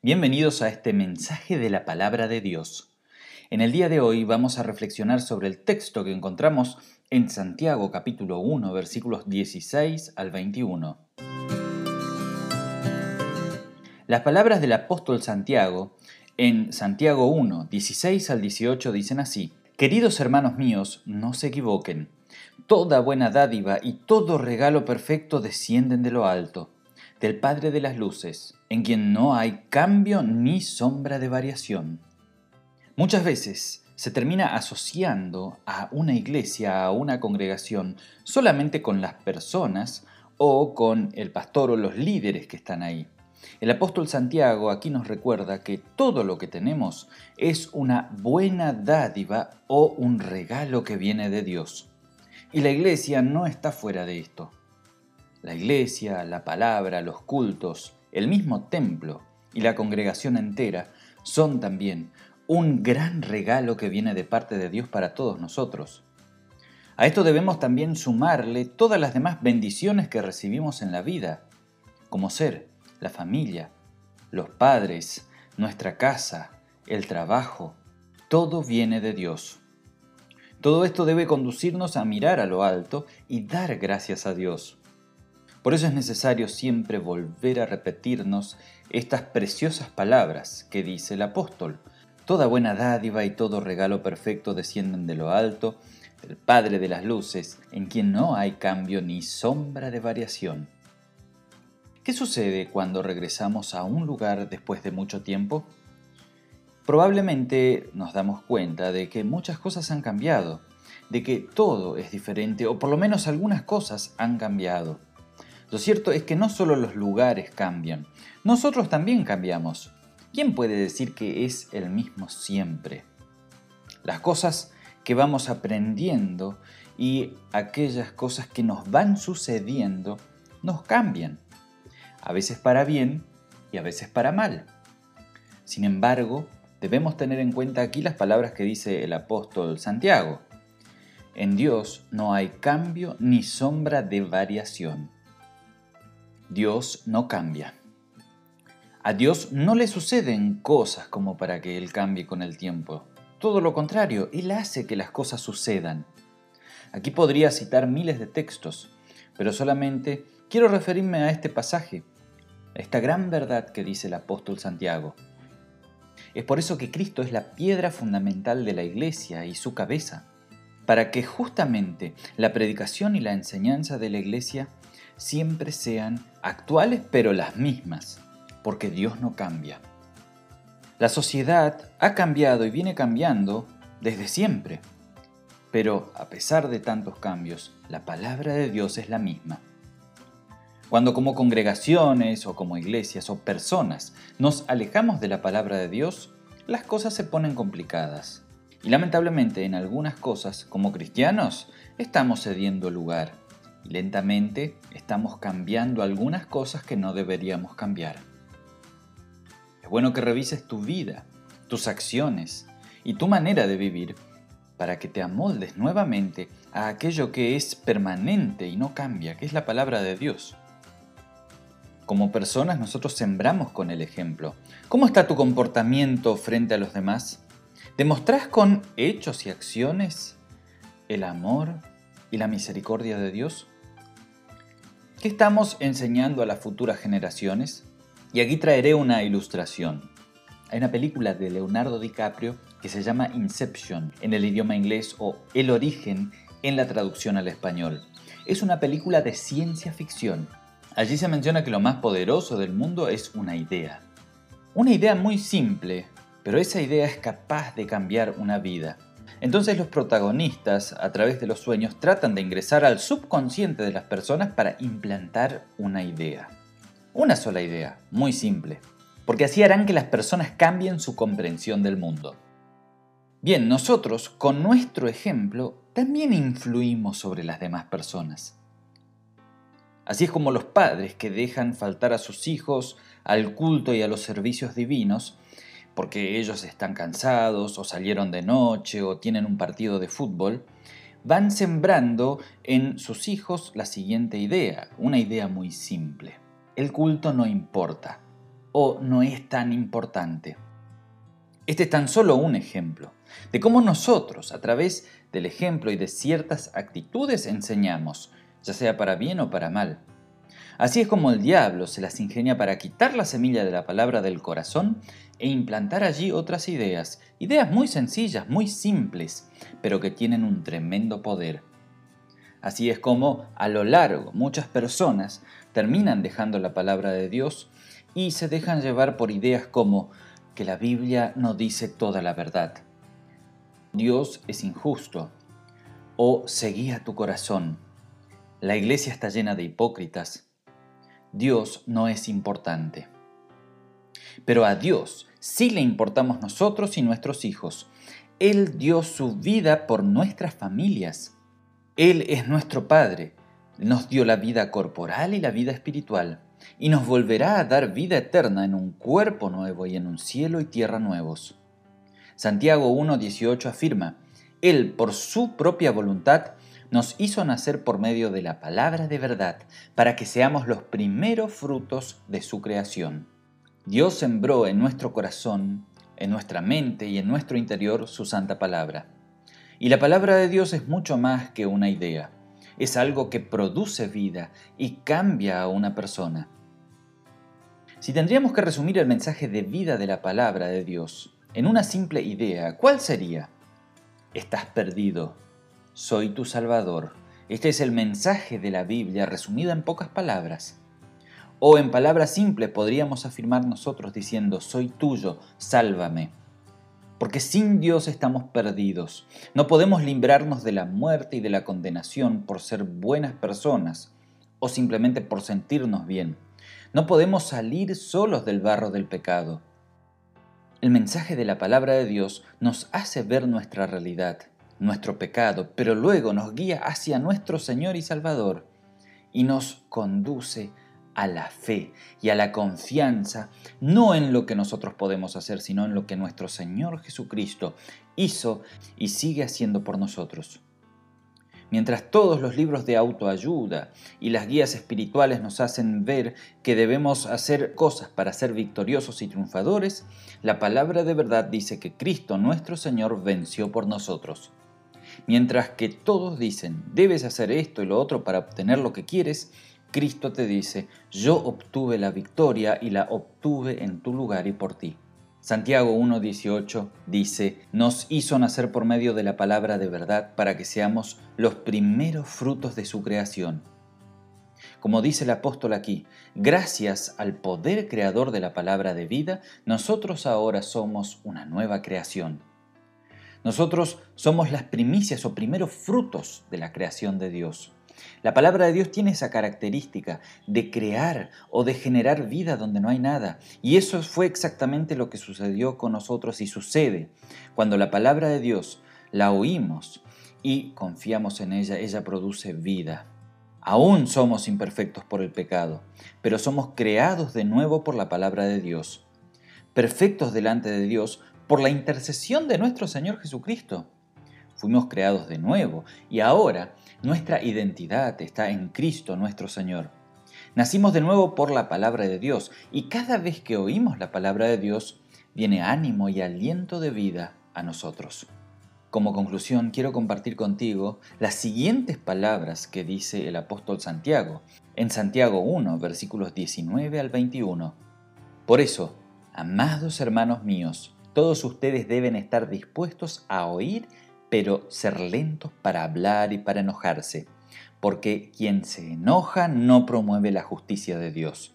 Bienvenidos a este mensaje de la palabra de Dios. En el día de hoy vamos a reflexionar sobre el texto que encontramos en Santiago capítulo 1 versículos 16 al 21. Las palabras del apóstol Santiago en Santiago 1, 16 al 18 dicen así, Queridos hermanos míos, no se equivoquen, toda buena dádiva y todo regalo perfecto descienden de lo alto del Padre de las Luces, en quien no hay cambio ni sombra de variación. Muchas veces se termina asociando a una iglesia, a una congregación, solamente con las personas o con el pastor o los líderes que están ahí. El apóstol Santiago aquí nos recuerda que todo lo que tenemos es una buena dádiva o un regalo que viene de Dios. Y la iglesia no está fuera de esto. La iglesia, la palabra, los cultos, el mismo templo y la congregación entera son también un gran regalo que viene de parte de Dios para todos nosotros. A esto debemos también sumarle todas las demás bendiciones que recibimos en la vida, como ser la familia, los padres, nuestra casa, el trabajo, todo viene de Dios. Todo esto debe conducirnos a mirar a lo alto y dar gracias a Dios. Por eso es necesario siempre volver a repetirnos estas preciosas palabras que dice el apóstol. Toda buena dádiva y todo regalo perfecto descienden de lo alto, del Padre de las Luces, en quien no hay cambio ni sombra de variación. ¿Qué sucede cuando regresamos a un lugar después de mucho tiempo? Probablemente nos damos cuenta de que muchas cosas han cambiado, de que todo es diferente o por lo menos algunas cosas han cambiado. Lo cierto es que no solo los lugares cambian, nosotros también cambiamos. ¿Quién puede decir que es el mismo siempre? Las cosas que vamos aprendiendo y aquellas cosas que nos van sucediendo nos cambian, a veces para bien y a veces para mal. Sin embargo, debemos tener en cuenta aquí las palabras que dice el apóstol Santiago. En Dios no hay cambio ni sombra de variación. Dios no cambia. A Dios no le suceden cosas como para que Él cambie con el tiempo. Todo lo contrario, Él hace que las cosas sucedan. Aquí podría citar miles de textos, pero solamente quiero referirme a este pasaje, a esta gran verdad que dice el apóstol Santiago. Es por eso que Cristo es la piedra fundamental de la iglesia y su cabeza, para que justamente la predicación y la enseñanza de la iglesia siempre sean actuales pero las mismas, porque Dios no cambia. La sociedad ha cambiado y viene cambiando desde siempre, pero a pesar de tantos cambios, la palabra de Dios es la misma. Cuando como congregaciones o como iglesias o personas nos alejamos de la palabra de Dios, las cosas se ponen complicadas. Y lamentablemente en algunas cosas, como cristianos, estamos cediendo lugar lentamente estamos cambiando algunas cosas que no deberíamos cambiar. Es bueno que revises tu vida, tus acciones y tu manera de vivir para que te amoldes nuevamente a aquello que es permanente y no cambia, que es la palabra de Dios. Como personas nosotros sembramos con el ejemplo. ¿Cómo está tu comportamiento frente a los demás? ¿Demostrás con hechos y acciones el amor y la misericordia de Dios? ¿Qué estamos enseñando a las futuras generaciones? Y aquí traeré una ilustración. Hay una película de Leonardo DiCaprio que se llama Inception en el idioma inglés o El origen en la traducción al español. Es una película de ciencia ficción. Allí se menciona que lo más poderoso del mundo es una idea. Una idea muy simple, pero esa idea es capaz de cambiar una vida. Entonces los protagonistas, a través de los sueños, tratan de ingresar al subconsciente de las personas para implantar una idea. Una sola idea, muy simple, porque así harán que las personas cambien su comprensión del mundo. Bien, nosotros, con nuestro ejemplo, también influimos sobre las demás personas. Así es como los padres que dejan faltar a sus hijos al culto y a los servicios divinos, porque ellos están cansados o salieron de noche o tienen un partido de fútbol, van sembrando en sus hijos la siguiente idea, una idea muy simple. El culto no importa. o no es tan importante. Este es tan solo un ejemplo de cómo nosotros, a través del ejemplo y de ciertas actitudes, enseñamos, ya sea para bien o para mal. Así es como el diablo se las ingenia para quitar la semilla de la palabra del corazón e implantar allí otras ideas, ideas muy sencillas, muy simples, pero que tienen un tremendo poder. Así es como, a lo largo, muchas personas terminan dejando la palabra de Dios y se dejan llevar por ideas como que la Biblia no dice toda la verdad. Dios es injusto. O seguía tu corazón. La iglesia está llena de hipócritas. Dios no es importante. Pero a Dios sí le importamos nosotros y nuestros hijos. Él dio su vida por nuestras familias. Él es nuestro Padre, nos dio la vida corporal y la vida espiritual, y nos volverá a dar vida eterna en un cuerpo nuevo y en un cielo y tierra nuevos. Santiago 1.18 afirma, Él por su propia voluntad nos hizo nacer por medio de la palabra de verdad, para que seamos los primeros frutos de su creación. Dios sembró en nuestro corazón, en nuestra mente y en nuestro interior su santa palabra. Y la palabra de Dios es mucho más que una idea. Es algo que produce vida y cambia a una persona. Si tendríamos que resumir el mensaje de vida de la palabra de Dios en una simple idea, ¿cuál sería? Estás perdido. Soy tu Salvador. Este es el mensaje de la Biblia resumido en pocas palabras. O en palabras simples podríamos afirmar nosotros diciendo, soy tuyo, sálvame porque sin Dios estamos perdidos. No podemos librarnos de la muerte y de la condenación por ser buenas personas o simplemente por sentirnos bien. No podemos salir solos del barro del pecado. El mensaje de la palabra de Dios nos hace ver nuestra realidad, nuestro pecado, pero luego nos guía hacia nuestro Señor y Salvador y nos conduce a la fe y a la confianza, no en lo que nosotros podemos hacer, sino en lo que nuestro Señor Jesucristo hizo y sigue haciendo por nosotros. Mientras todos los libros de autoayuda y las guías espirituales nos hacen ver que debemos hacer cosas para ser victoriosos y triunfadores, la palabra de verdad dice que Cristo nuestro Señor venció por nosotros. Mientras que todos dicen, debes hacer esto y lo otro para obtener lo que quieres, Cristo te dice, yo obtuve la victoria y la obtuve en tu lugar y por ti. Santiago 1.18 dice, nos hizo nacer por medio de la palabra de verdad para que seamos los primeros frutos de su creación. Como dice el apóstol aquí, gracias al poder creador de la palabra de vida, nosotros ahora somos una nueva creación. Nosotros somos las primicias o primeros frutos de la creación de Dios. La palabra de Dios tiene esa característica de crear o de generar vida donde no hay nada. Y eso fue exactamente lo que sucedió con nosotros y sucede. Cuando la palabra de Dios la oímos y confiamos en ella, ella produce vida. Aún somos imperfectos por el pecado, pero somos creados de nuevo por la palabra de Dios. Perfectos delante de Dios por la intercesión de nuestro Señor Jesucristo. Fuimos creados de nuevo y ahora nuestra identidad está en Cristo nuestro Señor. Nacimos de nuevo por la palabra de Dios y cada vez que oímos la palabra de Dios, viene ánimo y aliento de vida a nosotros. Como conclusión, quiero compartir contigo las siguientes palabras que dice el apóstol Santiago en Santiago 1, versículos 19 al 21. Por eso, amados hermanos míos, todos ustedes deben estar dispuestos a oír pero ser lentos para hablar y para enojarse, porque quien se enoja no promueve la justicia de Dios.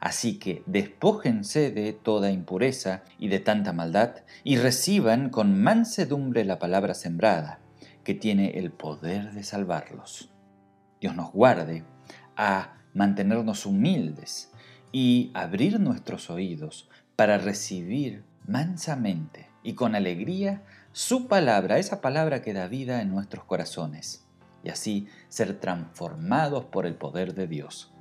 Así que despójense de toda impureza y de tanta maldad, y reciban con mansedumbre la palabra sembrada, que tiene el poder de salvarlos. Dios nos guarde a mantenernos humildes y abrir nuestros oídos para recibir mansamente y con alegría su palabra, esa palabra que da vida en nuestros corazones, y así ser transformados por el poder de Dios.